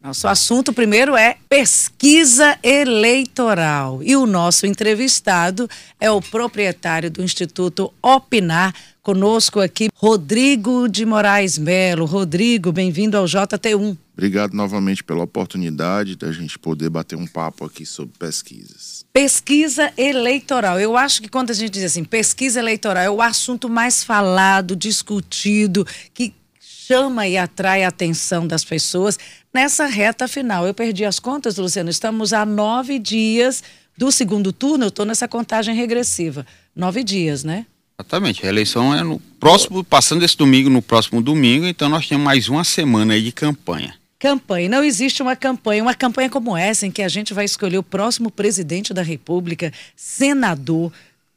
Nosso assunto primeiro é pesquisa eleitoral. E o nosso entrevistado é o proprietário do Instituto Opinar. Conosco aqui, Rodrigo de Moraes Melo. Rodrigo, bem-vindo ao JT1. Obrigado novamente pela oportunidade da gente poder bater um papo aqui sobre pesquisas. Pesquisa eleitoral. Eu acho que quando a gente diz assim, pesquisa eleitoral é o assunto mais falado, discutido, que chama e atrai a atenção das pessoas nessa reta final. Eu perdi as contas, Luciano. Estamos a nove dias do segundo turno. Eu estou nessa contagem regressiva. Nove dias, né? Exatamente. A eleição é no próximo, passando esse domingo, no próximo domingo. Então nós temos mais uma semana aí de campanha. Campanha. Não existe uma campanha, uma campanha como essa, em que a gente vai escolher o próximo presidente da República, senador,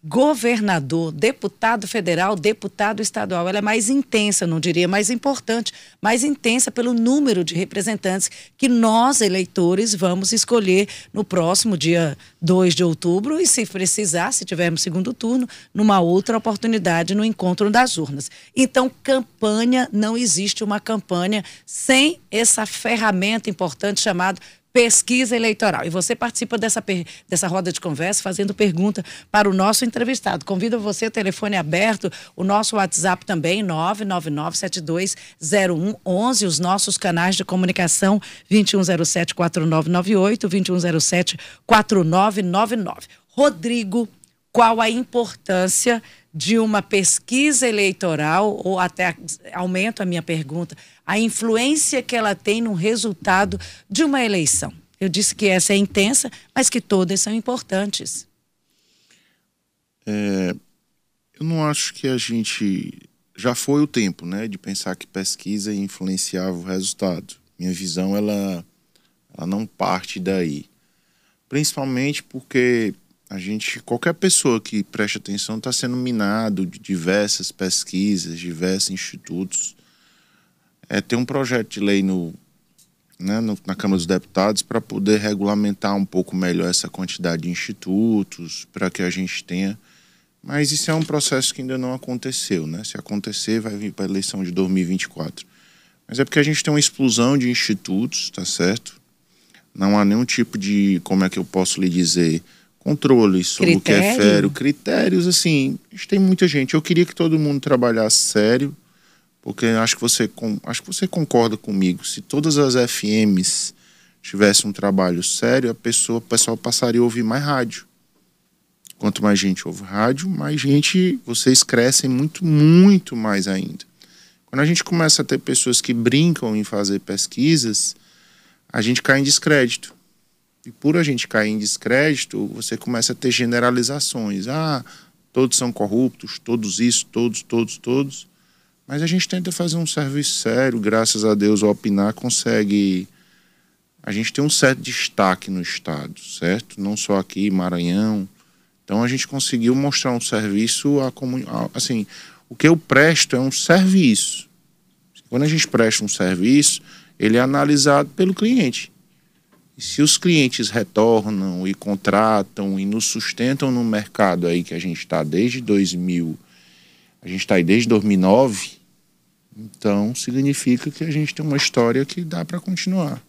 governador, deputado federal, deputado estadual. Ela é mais intensa, não diria mais importante, mais intensa pelo número de representantes que nós, eleitores, vamos escolher no próximo dia 2 de outubro e, se precisar, se tivermos segundo turno, numa outra oportunidade no encontro das urnas. Então, campanha, não existe uma campanha sem essa ferramenta importante chamada pesquisa eleitoral. E você participa dessa, dessa roda de conversa fazendo pergunta para o nosso entrevistado. Convido você, telefone aberto, o nosso WhatsApp também, 999-720111, os nossos canais de comunicação, 2107-4998, 2107-4999. Rodrigo, qual a importância de uma pesquisa eleitoral, ou até aumento a minha pergunta, a influência que ela tem no resultado de uma eleição. Eu disse que essa é intensa, mas que todas são importantes. É, eu não acho que a gente. Já foi o tempo, né, de pensar que pesquisa influenciava o resultado. Minha visão, ela, ela não parte daí. Principalmente porque a gente, qualquer pessoa que preste atenção está sendo minado de diversas pesquisas, diversos institutos. É, tem um projeto de lei no, né, no, na Câmara dos Deputados para poder regulamentar um pouco melhor essa quantidade de institutos, para que a gente tenha. Mas isso é um processo que ainda não aconteceu, né? Se acontecer, vai vir para a eleição de 2024. Mas é porque a gente tem uma explosão de institutos, tá certo? Não há nenhum tipo de, como é que eu posso lhe dizer, controles sobre Critério. o que é fero, critérios, assim, a gente tem muita gente. Eu queria que todo mundo trabalhasse sério, porque acho que você, acho que você concorda comigo. Se todas as FMs tivessem um trabalho sério, a pessoa, o pessoal passaria a ouvir mais rádio. Quanto mais gente ouve rádio, mais gente, vocês crescem muito, muito mais ainda. Quando a gente começa a ter pessoas que brincam em fazer pesquisas, a gente cai em descrédito. E por a gente cair em descrédito, você começa a ter generalizações. Ah, todos são corruptos, todos isso, todos, todos, todos. Mas a gente tenta fazer um serviço sério, graças a Deus o Opinar consegue. A gente tem um certo destaque no Estado, certo? Não só aqui, Maranhão. Então a gente conseguiu mostrar um serviço a comunidade. Assim, o que eu presto é um serviço. Quando a gente presta um serviço, ele é analisado pelo cliente. E se os clientes retornam e contratam e nos sustentam no mercado aí que a gente está desde 2000, a gente está aí desde 2009, então significa que a gente tem uma história que dá para continuar.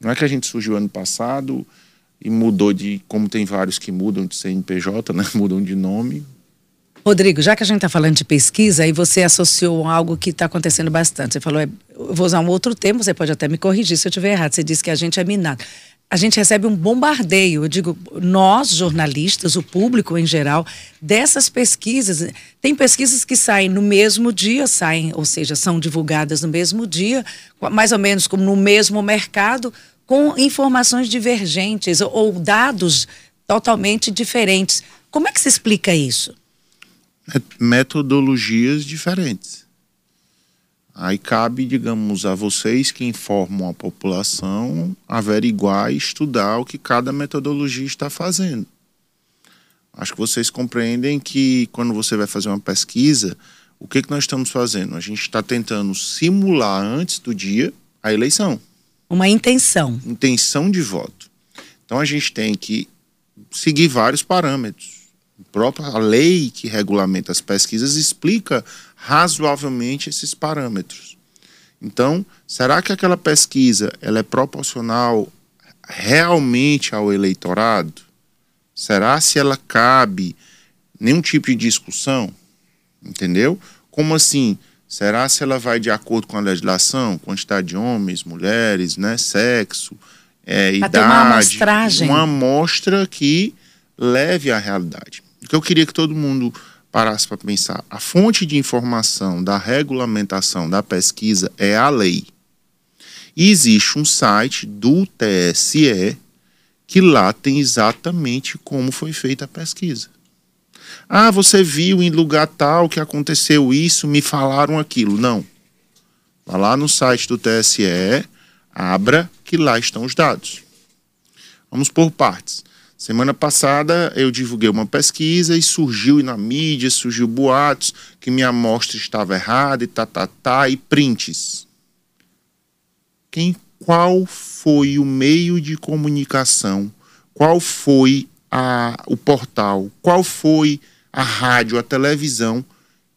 Não é que a gente surgiu ano passado e mudou de, como tem vários que mudam de CNPJ, né? mudam de nome, Rodrigo, já que a gente está falando de pesquisa, aí você associou algo que está acontecendo bastante. Você falou, é, eu vou usar um outro termo, você pode até me corrigir se eu estiver errado. Você disse que a gente é minado. A gente recebe um bombardeio, eu digo, nós, jornalistas, o público em geral, dessas pesquisas. Tem pesquisas que saem no mesmo dia, saem, ou seja, são divulgadas no mesmo dia, mais ou menos como no mesmo mercado, com informações divergentes ou dados totalmente diferentes. Como é que se explica isso? metodologias diferentes. Aí cabe, digamos, a vocês que informam a população averiguar e estudar o que cada metodologia está fazendo. Acho que vocês compreendem que quando você vai fazer uma pesquisa, o que, que nós estamos fazendo? A gente está tentando simular antes do dia a eleição. Uma intenção. Intenção de voto. Então a gente tem que seguir vários parâmetros própria lei que regulamenta as pesquisas explica razoavelmente esses parâmetros. Então, será que aquela pesquisa ela é proporcional realmente ao eleitorado? Será se ela cabe nenhum tipo de discussão? Entendeu? Como assim? Será se ela vai de acordo com a legislação, quantidade de homens, mulheres, né, sexo, é, idade, uma amostragem. uma amostra que leve à realidade. Que eu queria que todo mundo parasse para pensar, a fonte de informação da regulamentação da pesquisa é a lei. E existe um site do TSE que lá tem exatamente como foi feita a pesquisa. Ah, você viu em lugar tal que aconteceu isso, me falaram aquilo. Não. Vá lá no site do TSE, abra, que lá estão os dados. Vamos por partes. Semana passada eu divulguei uma pesquisa e surgiu na mídia, surgiu boatos que minha amostra estava errada e tá, tá, tá, e prints. Quem, qual foi o meio de comunicação? Qual foi a, o portal? Qual foi a rádio, a televisão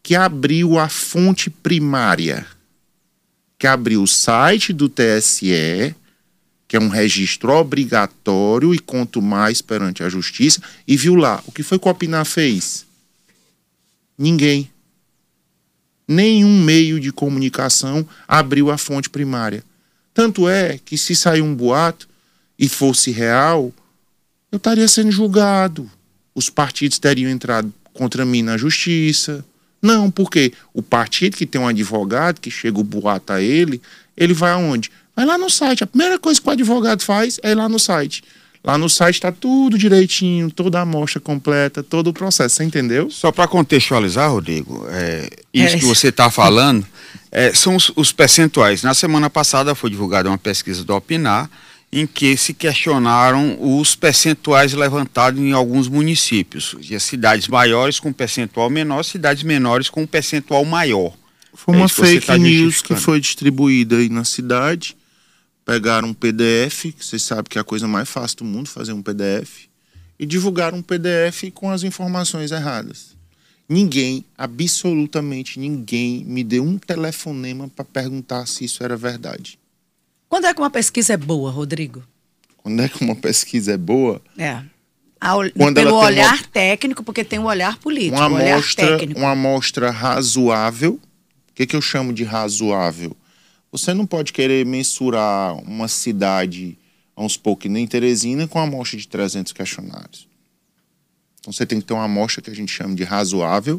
que abriu a fonte primária? Que abriu o site do TSE, que é um registro obrigatório e quanto mais perante a justiça, e viu lá. O que foi que o Opinar fez? Ninguém. Nenhum meio de comunicação abriu a fonte primária. Tanto é que se sair um boato e fosse real, eu estaria sendo julgado. Os partidos teriam entrado contra mim na justiça. Não, porque o partido que tem um advogado, que chega o boato a ele, ele vai aonde? Vai lá no site. A primeira coisa que o advogado faz é ir lá no site. Lá no site está tudo direitinho, toda a amostra completa, todo o processo, você entendeu? Só para contextualizar, Rodrigo, é, isso é. que você está falando é, são os, os, percentuais. Na semana passada foi divulgada uma pesquisa do Opinar, em que se questionaram os percentuais levantados em alguns municípios. De cidades maiores com percentual menor, cidades menores com percentual maior. Foi uma é fake tá news que foi distribuída aí na cidade pegaram um PDF, que vocês sabem que é a coisa mais fácil do mundo fazer um PDF, e divulgaram um PDF com as informações erradas. Ninguém, absolutamente ninguém, me deu um telefonema para perguntar se isso era verdade. Quando é que uma pesquisa é boa, Rodrigo? Quando é que uma pesquisa é boa? É. Ao, pelo olhar uma, técnico, porque tem um olhar político, uma amostra, uma amostra razoável. O que, que eu chamo de razoável? Você não pode querer mensurar uma cidade, vamos supor que nem Teresina, com uma amostra de 300 questionários. Então você tem que ter uma amostra que a gente chama de razoável,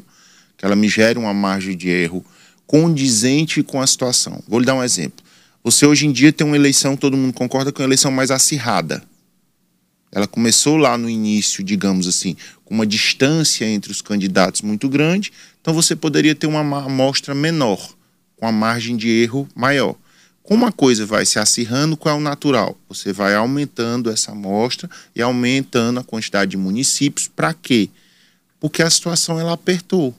que ela me gere uma margem de erro condizente com a situação. Vou lhe dar um exemplo. Você hoje em dia tem uma eleição, todo mundo concorda, com uma eleição mais acirrada. Ela começou lá no início, digamos assim, com uma distância entre os candidatos muito grande, então você poderia ter uma amostra menor com a margem de erro maior. Como a coisa vai se acirrando, qual é o natural? Você vai aumentando essa amostra e aumentando a quantidade de municípios. Para quê? Porque a situação ela apertou.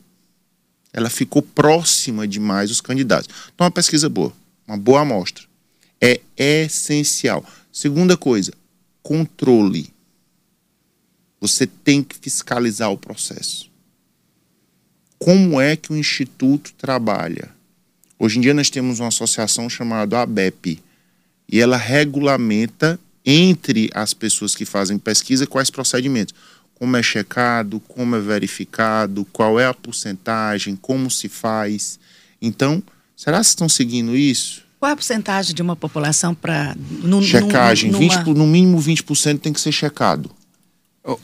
Ela ficou próxima demais dos candidatos. Então, uma pesquisa boa, uma boa amostra. É essencial. Segunda coisa, controle. Você tem que fiscalizar o processo. Como é que o Instituto trabalha? Hoje em dia nós temos uma associação chamada ABEP e ela regulamenta entre as pessoas que fazem pesquisa quais procedimentos. Como é checado, como é verificado, qual é a porcentagem, como se faz. Então, será que estão seguindo isso? Qual é a porcentagem de uma população para. Checagem. Numa... 20, no mínimo 20% tem que ser checado.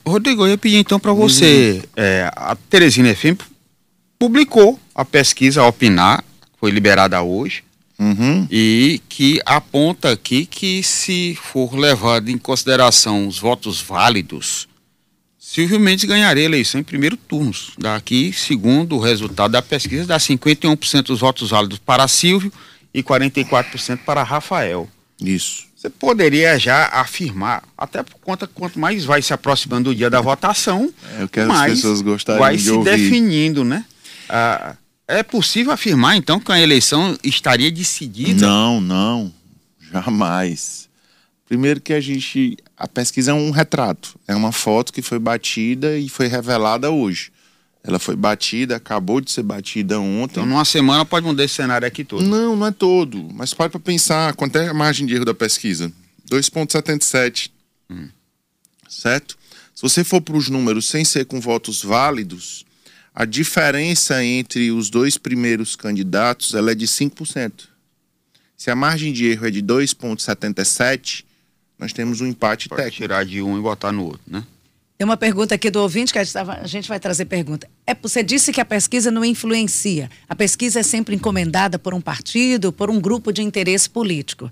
Rodrigo, eu ia pedir então para você. É, a Teresina FM publicou a pesquisa a Opinar foi liberada hoje, uhum. e que aponta aqui que se for levado em consideração os votos válidos, Silvio Mendes ganharia a eleição em primeiro turno. Daqui, segundo o resultado da pesquisa, dá 51% dos votos válidos para Silvio e 44% para Rafael. Isso. Você poderia já afirmar, até por conta quanto mais vai se aproximando do dia da votação, é, mais vai de se ouvir. definindo, né? Ah, é possível afirmar, então, que a eleição estaria decidida? Não, não. Jamais. Primeiro que a gente. A pesquisa é um retrato. É uma foto que foi batida e foi revelada hoje. Ela foi batida, acabou de ser batida ontem. Então, numa semana pode mudar esse cenário aqui todo. Não, não é todo. Mas pode para pensar, quanto é a margem de erro da pesquisa? 2,77. Hum. Certo? Se você for para os números sem ser com votos válidos, a diferença entre os dois primeiros candidatos ela é de 5%. Se a margem de erro é de 2,77, nós temos um empate Pode técnico. tirar de um e botar no outro, né? Tem uma pergunta aqui do ouvinte que a gente vai trazer pergunta. É, você disse que a pesquisa não influencia. A pesquisa é sempre encomendada por um partido, por um grupo de interesse político.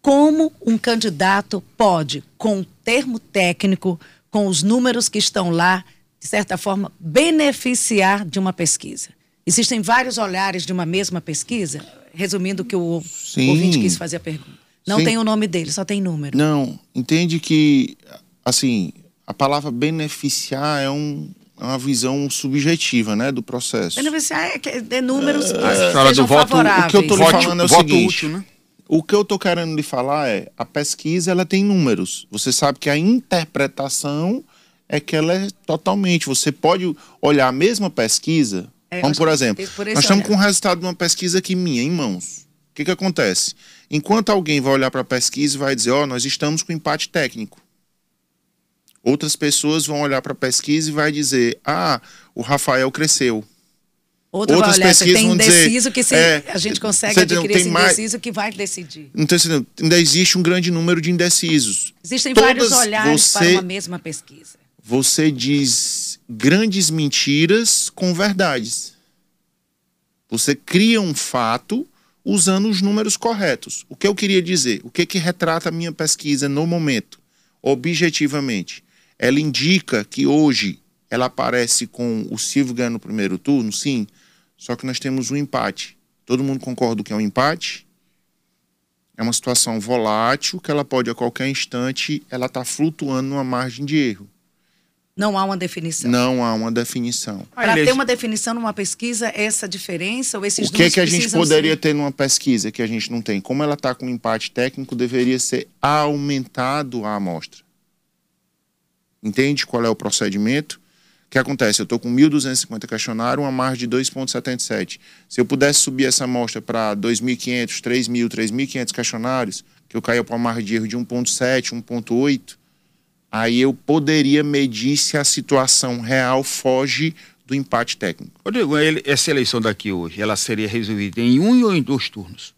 Como um candidato pode, com o termo técnico, com os números que estão lá, de certa forma, beneficiar de uma pesquisa? Existem vários olhares de uma mesma pesquisa? Resumindo o que o Sim. ouvinte quis fazer a pergunta. Não Sim. tem o nome dele, só tem número. Não, entende que, assim, a palavra beneficiar é, um, é uma visão subjetiva, né, do processo. Beneficiar é, é números é, que do voto, O que eu estou falando é o seguinte, útil, né? o que eu estou querendo lhe falar é, a pesquisa ela tem números. Você sabe que a interpretação é que ela é totalmente. Você pode olhar a mesma pesquisa. É, vamos, por exemplo, por nós estamos olhar. com o resultado de uma pesquisa aqui minha, em mãos. O que, que acontece? Enquanto alguém vai olhar para a pesquisa e vai dizer, ó, oh, nós estamos com empate técnico. Outras pessoas vão olhar para a pesquisa e vai dizer: ah, o Rafael cresceu. Outra Outras olhar, pesquisas tem indeciso que se é, a gente consegue adquirir esse indeciso mais, que vai decidir. Então, ainda existe um grande número de indecisos. Existem Todas vários olhares você, para uma mesma pesquisa. Você diz grandes mentiras com verdades. Você cria um fato usando os números corretos. O que eu queria dizer? O que, que retrata a minha pesquisa no momento, objetivamente? ela indica que hoje ela aparece com o Silvio ganhando no primeiro turno, sim, só que nós temos um empate. Todo mundo concorda que é um empate? É uma situação volátil que ela pode a qualquer instante ela está flutuando numa margem de erro. Não há uma definição. Não há uma definição. Para ter uma definição numa pesquisa, essa diferença ou esses O que, é que a gente poderia ser... ter numa pesquisa que a gente não tem? Como ela está com empate técnico, deveria ser aumentado a amostra entende qual é o procedimento. O que acontece? Eu estou com 1.250 questionários, uma margem de 2,77. Se eu pudesse subir essa amostra para 2.500, 3.000, 3.500 questionários, que eu caia para uma margem de erro de 1,7, 1,8, aí eu poderia medir se a situação real foge do empate técnico. Rodrigo, essa eleição daqui hoje, ela seria resolvida em um ou em dois turnos?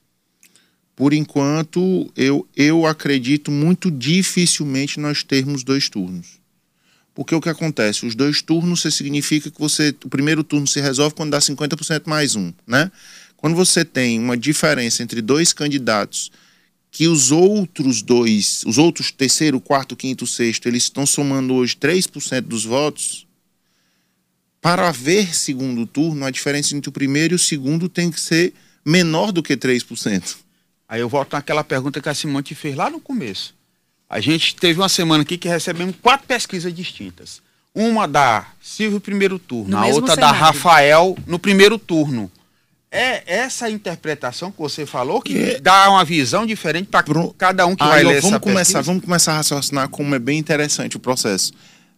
Por enquanto, eu, eu acredito muito dificilmente nós termos dois turnos. Porque o que acontece? Os dois turnos você significa que você. O primeiro turno se resolve quando dá 50% mais um, né? Quando você tem uma diferença entre dois candidatos que os outros dois, os outros terceiro, quarto, quinto, sexto, eles estão somando hoje 3% dos votos, para haver segundo turno, a diferença entre o primeiro e o segundo tem que ser menor do que 3%. Aí eu volto naquela pergunta que a Simone te fez lá no começo. A gente teve uma semana aqui que recebemos quatro pesquisas distintas. Uma da Silvio primeiro turno, no a outra cenário. da Rafael no primeiro turno. É essa interpretação que você falou que é. dá uma visão diferente para cada um que ah, vai ler vamos essa começar, pesquisa? Vamos começar a raciocinar como é bem interessante o processo.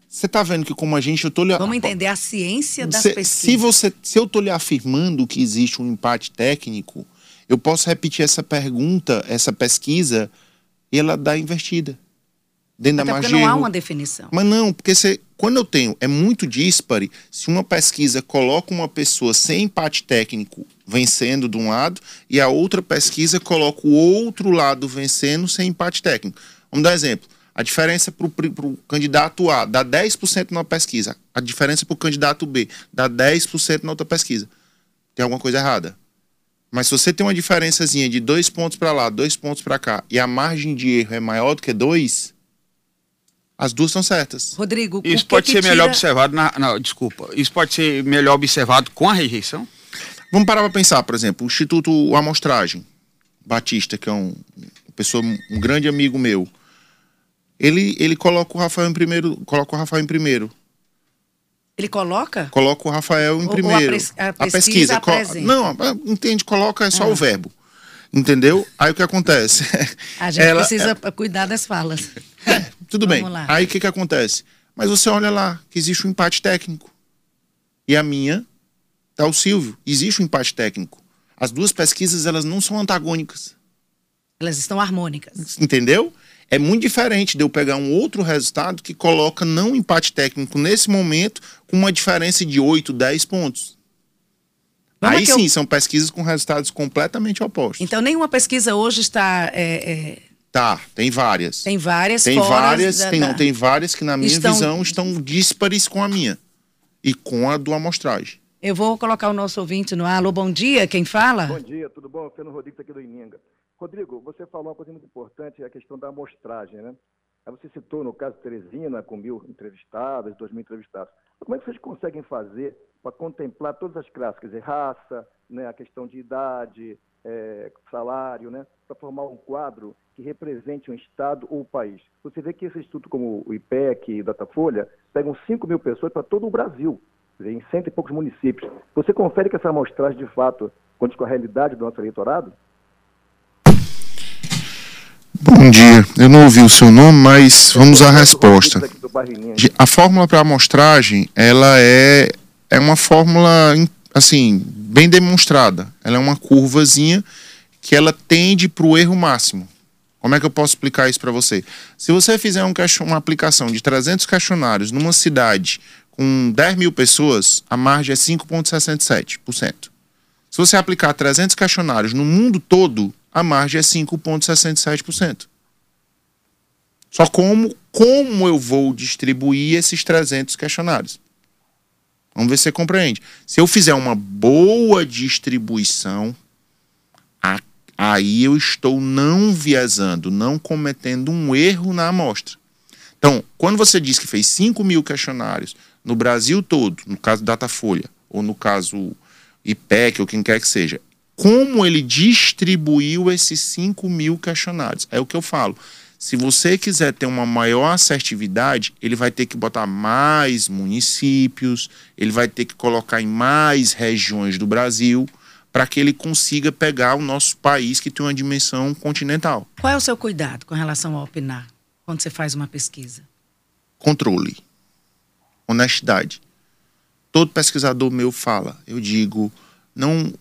Você está vendo que como a gente eu tô lhe... Vamos entender a ciência das pesquisas. Se você, se eu estou lhe afirmando que existe um empate técnico, eu posso repetir essa pergunta, essa pesquisa, e ela dá invertida dentro Até da não há uma definição. Mas não, porque você, quando eu tenho, é muito dispare, se uma pesquisa coloca uma pessoa sem empate técnico vencendo de um lado e a outra pesquisa coloca o outro lado vencendo sem empate técnico. Vamos dar um exemplo. A diferença para o candidato A dá 10% na pesquisa. A diferença para o candidato B dá 10% na outra pesquisa. Tem alguma coisa errada. Mas se você tem uma diferençazinha de dois pontos para lá, dois pontos para cá, e a margem de erro é maior do que dois, as duas são certas. Rodrigo, isso pode ser tira... melhor observado na, na, desculpa. Isso pode ser melhor observado com a rejeição? Vamos parar para pensar, por exemplo, o Instituto Amostragem Batista, que é um pessoa, um grande amigo meu. Ele, ele coloca o Rafael em primeiro, coloca o Rafael em primeiro. Ele coloca? Coloca o Rafael em primeiro. a, a, pesquisa, a pesquisa não, entende, coloca é só ah. o verbo. Entendeu? Aí o que acontece? A gente Ela, precisa é... cuidar das falas. Tudo Vamos bem. Lá. Aí o que, que acontece? Mas você olha lá, que existe um empate técnico. e a minha está o Silvio. Existe um empate técnico. As duas pesquisas elas não são antagônicas. Elas estão harmônicas. Entendeu? É muito diferente de eu pegar um outro resultado que coloca não empate técnico nesse momento com uma diferença de 8, 10 pontos. Vamos Aí sim, eu... são pesquisas com resultados completamente opostos. Então, nenhuma pesquisa hoje está. É, é... Tá, tem várias. Tem várias. Tem várias, da, tem, não, tem várias que, na minha estão... visão, estão díspares com a minha e com a do amostragem. Eu vou colocar o nosso ouvinte no ar. Alô, bom dia, quem fala? Bom dia, tudo bom? Fernando Rodrigues aqui do Ininga. Rodrigo, você falou uma coisa muito importante, a questão da amostragem, né? Aí você citou, no caso Teresina, com mil entrevistados, dois mil entrevistados. Como é que vocês conseguem fazer para contemplar todas as classes, quer dizer, raça, né, a questão de idade, é, salário, né, para formar um quadro que represente um Estado ou o país? Você vê que esse instituto como o IPEC e o Datafolha pegam 5 mil pessoas para todo o Brasil, em cento e poucos municípios. Você confere que essa amostragem, de fato, condiz com a realidade do nosso eleitorado? Bom dia. Eu não ouvi o seu nome, mas vamos à resposta. A fórmula para amostragem, ela é, é uma fórmula assim, bem demonstrada. Ela é uma curvazinha que ela tende para o erro máximo. Como é que eu posso explicar isso para você? Se você fizer um uma aplicação de 300 questionários numa cidade com 10 mil pessoas, a margem é 5,67%. Se você aplicar 300 questionários no mundo todo, a margem é 5,67%. Só como, como eu vou distribuir esses 300 questionários? Vamos ver se você compreende. Se eu fizer uma boa distribuição, aí eu estou não viesando, não cometendo um erro na amostra. Então, quando você diz que fez 5 mil questionários no Brasil todo, no caso Datafolha, ou no caso IPEC, ou quem quer que seja, como ele distribuiu esses 5 mil questionários. É o que eu falo. Se você quiser ter uma maior assertividade, ele vai ter que botar mais municípios, ele vai ter que colocar em mais regiões do Brasil para que ele consiga pegar o nosso país que tem uma dimensão continental. Qual é o seu cuidado com relação ao opinar quando você faz uma pesquisa? Controle, honestidade. Todo pesquisador meu fala, eu digo, não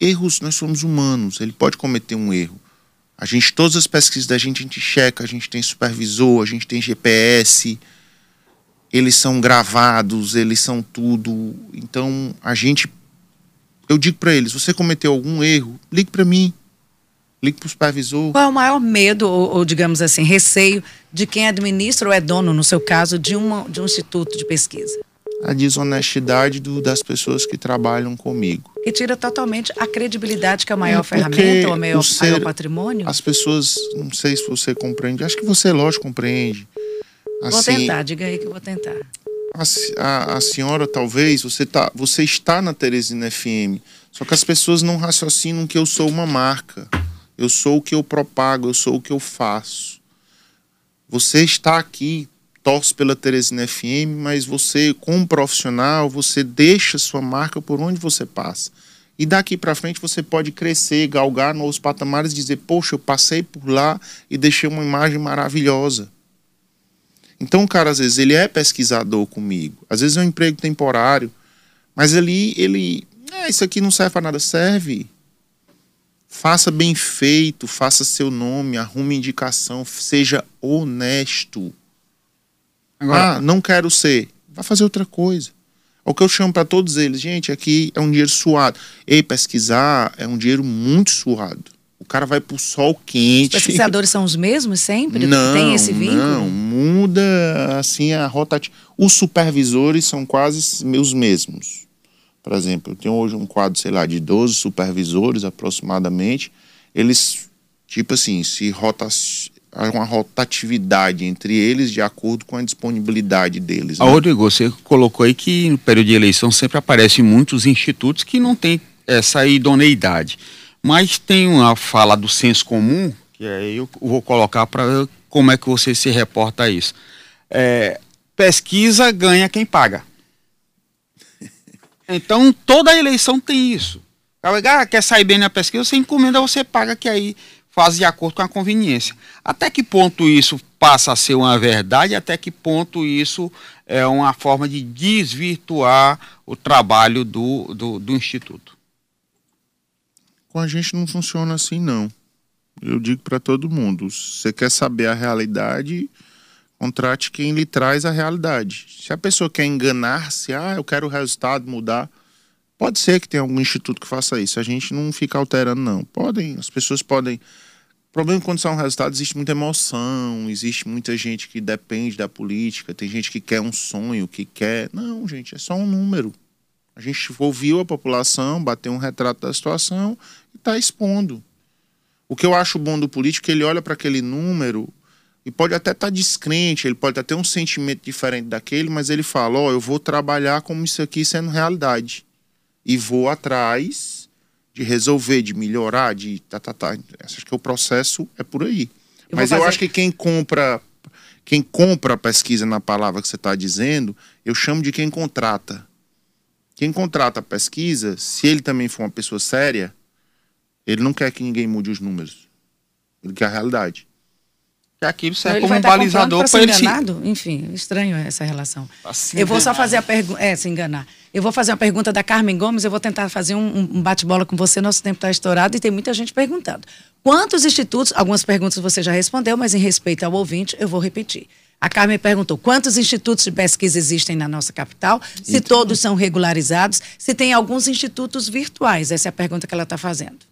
erros, nós somos humanos, ele pode cometer um erro. A gente, todas as pesquisas da gente, a gente checa, a gente tem supervisor, a gente tem GPS, eles são gravados, eles são tudo. Então, a gente. Eu digo para eles: você cometeu algum erro, ligue para mim, ligue para o supervisor. Qual é o maior medo, ou, ou, digamos assim, receio de quem administra ou é dono, no seu caso, de, uma, de um instituto de pesquisa? A desonestidade do, das pessoas que trabalham comigo. E tira totalmente a credibilidade que é a maior é ferramenta, ou a maior, ser, maior patrimônio? As pessoas, não sei se você compreende, acho que você, lógico, compreende. Assim, vou tentar, diga aí que eu vou tentar. A, a, a, senhora, talvez, você, tá, você está na Teresina FM, só que as pessoas não raciocinam que eu sou uma marca. Eu sou o que eu propago, eu sou o que eu faço. Você está aqui torce pela Teresina FM, mas você, como profissional, você deixa sua marca por onde você passa. E daqui para frente você pode crescer, galgar novos patamares dizer: Poxa, eu passei por lá e deixei uma imagem maravilhosa. Então, cara, às vezes ele é pesquisador comigo, às vezes é um emprego temporário, mas ali ele. É, isso aqui não serve para nada, serve. Faça bem feito, faça seu nome, arrume indicação, seja honesto. Agora, ah, não quero ser. Vai fazer outra coisa. É o que eu chamo para todos eles, gente, aqui é um dinheiro suado. Ei, pesquisar é um dinheiro muito suado. O cara vai pro sol quente. Os pesquisadores são os mesmos sempre? Não, Tem esse vínculo? Não, muda assim a rotativa. Os supervisores são quase os mesmos. Por exemplo, eu tenho hoje um quadro, sei lá, de 12 supervisores aproximadamente. Eles, tipo assim, se rota uma rotatividade entre eles de acordo com a disponibilidade deles. Né? Rodrigo, você colocou aí que no período de eleição sempre aparecem muitos institutos que não têm essa idoneidade. Mas tem uma fala do senso comum, que aí eu vou colocar para como é que você se reporta a isso. É, pesquisa ganha quem paga. Então toda eleição tem isso. Ah, quer sair bem na pesquisa, você encomenda, você paga, que aí faz de acordo com a conveniência. Até que ponto isso passa a ser uma verdade, até que ponto isso é uma forma de desvirtuar o trabalho do, do, do Instituto? Com a gente não funciona assim, não. Eu digo para todo mundo: se você quer saber a realidade, contrate quem lhe traz a realidade. Se a pessoa quer enganar-se, ah, eu quero o resultado mudar, pode ser que tenha algum instituto que faça isso. A gente não fica alterando, não. Podem, as pessoas podem. O problema é quando sai um resultado, existe muita emoção, existe muita gente que depende da política, tem gente que quer um sonho, que quer. Não, gente, é só um número. A gente ouviu a população, bateu um retrato da situação e está expondo. O que eu acho bom do político é que ele olha para aquele número e pode até estar tá descrente, ele pode até ter um sentimento diferente daquele, mas ele fala: Ó, oh, eu vou trabalhar como isso aqui sendo realidade. E vou atrás de resolver, de melhorar, de tá, tá, tá. Acho que o processo é por aí. Eu mas eu acho que quem compra quem compra a pesquisa na palavra que você está dizendo, eu chamo de quem contrata. Quem contrata a pesquisa, se ele também for uma pessoa séria, ele não quer que ninguém mude os números. Ele quer a realidade. Que aquilo serve como um tá balizador para ele. Enganado? Se... Enfim, estranho essa relação. Assim, eu vou só fazer a pergunta. É, se enganar. Eu vou fazer uma pergunta da Carmen Gomes, eu vou tentar fazer um, um bate-bola com você, nosso tempo está estourado e tem muita gente perguntando. Quantos institutos, algumas perguntas você já respondeu, mas em respeito ao ouvinte, eu vou repetir. A Carmen perguntou quantos institutos de pesquisa existem na nossa capital, se então, todos são regularizados, se tem alguns institutos virtuais. Essa é a pergunta que ela está fazendo.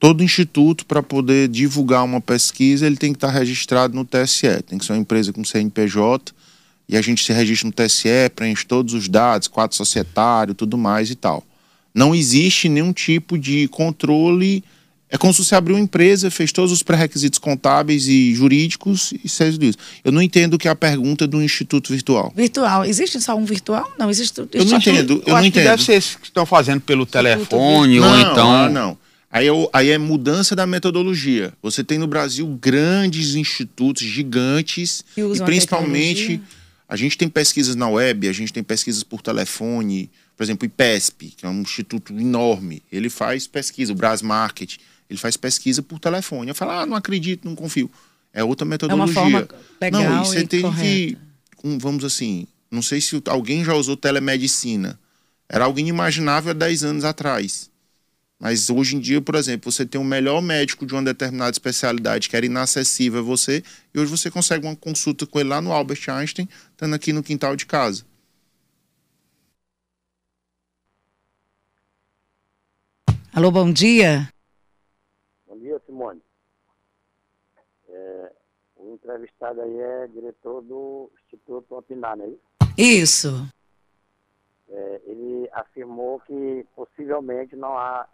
Todo instituto, para poder divulgar uma pesquisa, ele tem que estar tá registrado no TSE. Tem que ser uma empresa com CNPJ e a gente se registra no TSE, preenche todos os dados, quadro societário, tudo mais e tal. Não existe nenhum tipo de controle é como se você abriu uma empresa, fez todos os pré-requisitos contábeis e jurídicos e seis dias. Eu não entendo que é a pergunta do Instituto Virtual. Virtual. Existe só um virtual? Não, existe. Eu não entendo. Eu, eu não entendo. deve ser que estão fazendo pelo telefone ou não, então. Ah, não. Aí é, aí é mudança da metodologia. Você tem no Brasil grandes institutos gigantes e principalmente a, a gente tem pesquisas na web, a gente tem pesquisas por telefone, por exemplo, o IPESP, que é um instituto enorme, ele faz pesquisa, o Brasmarket, ele faz pesquisa por telefone. Eu falo, ah, não acredito, não confio. É outra metodologia. É uma forma legal não, e você tem correta. que, vamos assim, não sei se alguém já usou telemedicina. Era algo inimaginável há 10 anos atrás. Mas hoje em dia, por exemplo, você tem o melhor médico de uma determinada especialidade que era inacessível a você, e hoje você consegue uma consulta com ele lá no Albert Einstein, estando aqui no quintal de casa. Alô, bom dia. dia, Simone. É, o entrevistado aí é diretor do Instituto Opinar, não é isso? Isso. É, ele afirmou que possivelmente não há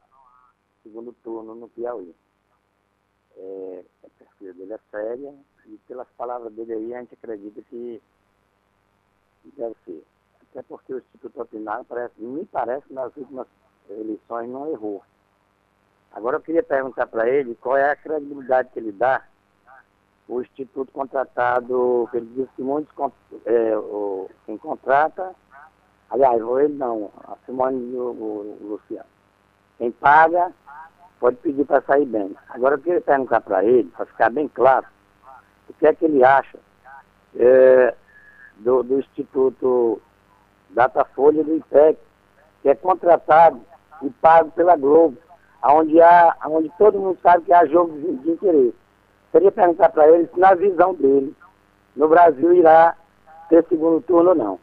segundo turno no Piauí. É, a pesquisa dele é séria e pelas palavras dele aí a gente acredita que deve ser. Até porque o Instituto Opinar parece, me parece que nas últimas eleições não errou. Agora eu queria perguntar para ele qual é a credibilidade que ele dá o instituto contratado, que ele disse que muitos é, o, quem contrata, aliás, ou ele não, a Simone e o, o, o Luciano. Quem paga pode pedir para sair bem. Agora eu queria perguntar para ele, para ficar bem claro, o que é que ele acha é, do, do Instituto Datafolha do IPEC, que é contratado e pago pela Globo onde, há, onde todo mundo sabe que há jogo de, de interesse. Queria perguntar para ele se, na visão dele, no Brasil irá ter segundo turno ou não.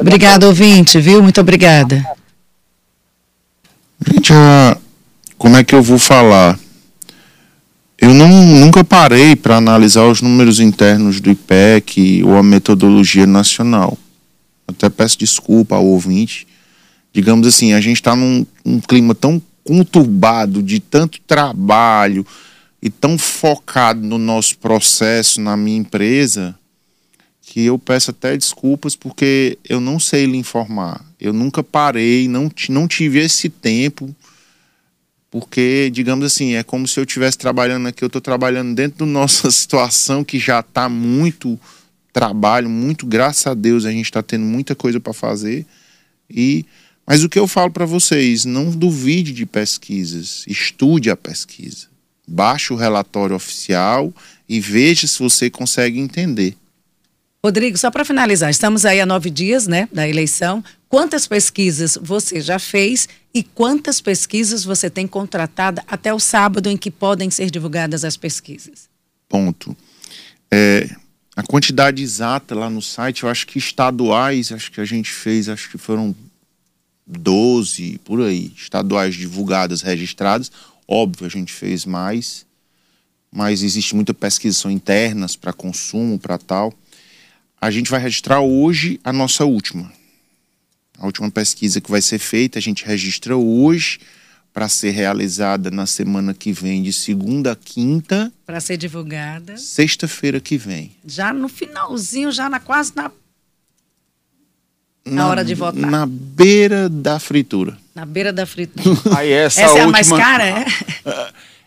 Obrigada, ouvinte, viu? Muito obrigada. Gente, como é que eu vou falar? Eu não, nunca parei para analisar os números internos do IPEC ou a metodologia nacional. Até peço desculpa ao ouvinte. Digamos assim, a gente está num um clima tão conturbado de tanto trabalho e tão focado no nosso processo, na minha empresa, que eu peço até desculpas porque eu não sei lhe informar. Eu nunca parei, não, não tive esse tempo, porque, digamos assim, é como se eu estivesse trabalhando aqui, eu estou trabalhando dentro da nossa situação que já está muito trabalho, muito, graças a Deus, a gente está tendo muita coisa para fazer. E mas o que eu falo para vocês, não duvide de pesquisas, estude a pesquisa. Baixe o relatório oficial e veja se você consegue entender. Rodrigo, só para finalizar, estamos aí a nove dias né, da eleição. Quantas pesquisas você já fez e quantas pesquisas você tem contratada até o sábado em que podem ser divulgadas as pesquisas? Ponto. É, a quantidade exata lá no site, eu acho que estaduais, acho que a gente fez, acho que foram 12 por aí, estaduais divulgadas, registradas. Óbvio, a gente fez mais, mas existe muita pesquisa são internas para consumo, para tal. A gente vai registrar hoje a nossa última. A última pesquisa que vai ser feita, a gente registra hoje para ser realizada na semana que vem, de segunda a quinta. Para ser divulgada. Sexta-feira que vem. Já no finalzinho, já na quase na. Na, na hora de votar. Na beira da fritura. Na beira da fritura. Aí essa, essa última... é a mais cara, é?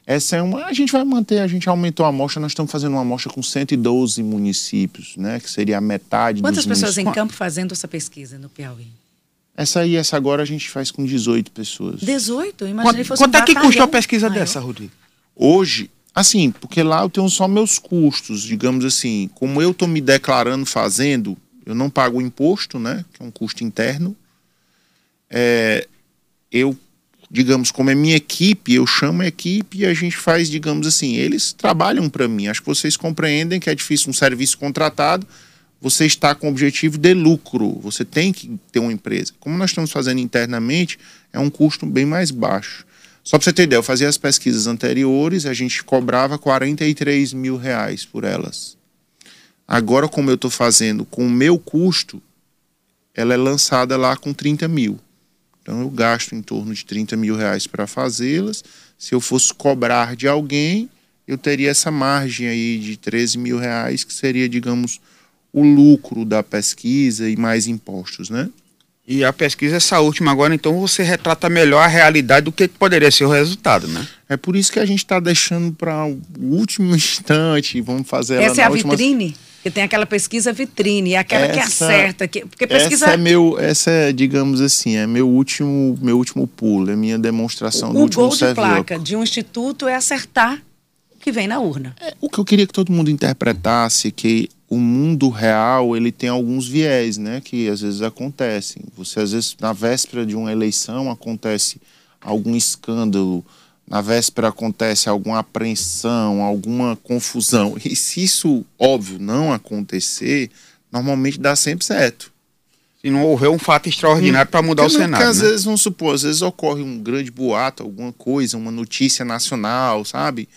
Essa é uma. A gente vai manter, a gente aumentou a amostra, nós estamos fazendo uma amostra com 112 municípios, né? Que seria a metade Quantas dos pessoas em campo fazendo essa pesquisa no Piauí? Essa aí, essa agora a gente faz com 18 pessoas. 18? Imaginei quanto, fosse Quanto um é que custa uma pesquisa maior. dessa, Rodrigo? Hoje, assim, porque lá eu tenho só meus custos, digamos assim, como eu estou me declarando fazendo, eu não pago imposto, né? Que é um custo interno. É, eu, digamos, como é minha equipe, eu chamo a equipe e a gente faz, digamos assim, eles trabalham para mim. Acho que vocês compreendem que é difícil um serviço contratado você está com o objetivo de lucro, você tem que ter uma empresa. Como nós estamos fazendo internamente, é um custo bem mais baixo. Só para você ter ideia, eu fazia as pesquisas anteriores, a gente cobrava 43 mil reais por elas. Agora, como eu estou fazendo com o meu custo, ela é lançada lá com 30 mil. Então, eu gasto em torno de 30 mil reais para fazê-las. Se eu fosse cobrar de alguém, eu teria essa margem aí de 13 mil reais, que seria, digamos, o lucro da pesquisa e mais impostos, né? E a pesquisa, essa última agora, então você retrata melhor a realidade do que poderia ser o resultado, né? É por isso que a gente está deixando para o último instante, vamos fazer ela Essa é a última... vitrine? Que tem aquela pesquisa vitrine, aquela essa, que acerta, que, porque pesquisa... Essa é meu, essa é, digamos assim, é meu último, meu último pulo, é minha demonstração o do último O gol de placa de um instituto é acertar o que vem na urna. É, o que eu queria que todo mundo interpretasse que o mundo real ele tem alguns viés, né, que às vezes acontecem. Você às vezes na véspera de uma eleição acontece algum escândalo, na véspera acontece alguma apreensão, alguma confusão. E se isso, óbvio, não acontecer, normalmente dá sempre certo. Se não houver um fato extraordinário para mudar o cenário. Porque às né? vezes, vamos supor, às vezes ocorre um grande boato, alguma coisa, uma notícia nacional, sabe?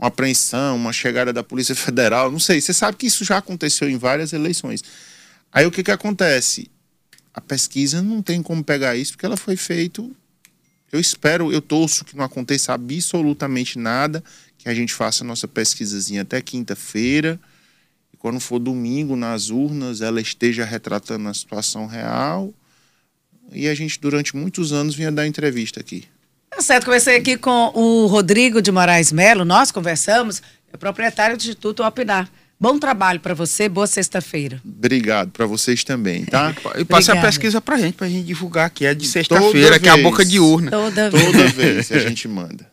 uma apreensão, uma chegada da Polícia Federal, não sei. Você sabe que isso já aconteceu em várias eleições. Aí o que, que acontece? A pesquisa não tem como pegar isso, porque ela foi feita. Eu espero, eu torço que não aconteça absolutamente nada, que a gente faça a nossa pesquisazinha até quinta-feira. E quando for domingo, nas urnas, ela esteja retratando a situação real. E a gente, durante muitos anos, vinha dar entrevista aqui. Tá certo, comecei aqui com o Rodrigo de Moraes Melo, nós conversamos, é proprietário do Instituto Opinar. Bom trabalho para você, boa sexta-feira. Obrigado, para vocês também, tá? e passe a pesquisa pra gente, pra gente divulgar que é de sexta-feira, que é a boca de urna. Toda vez. Toda vez a gente manda.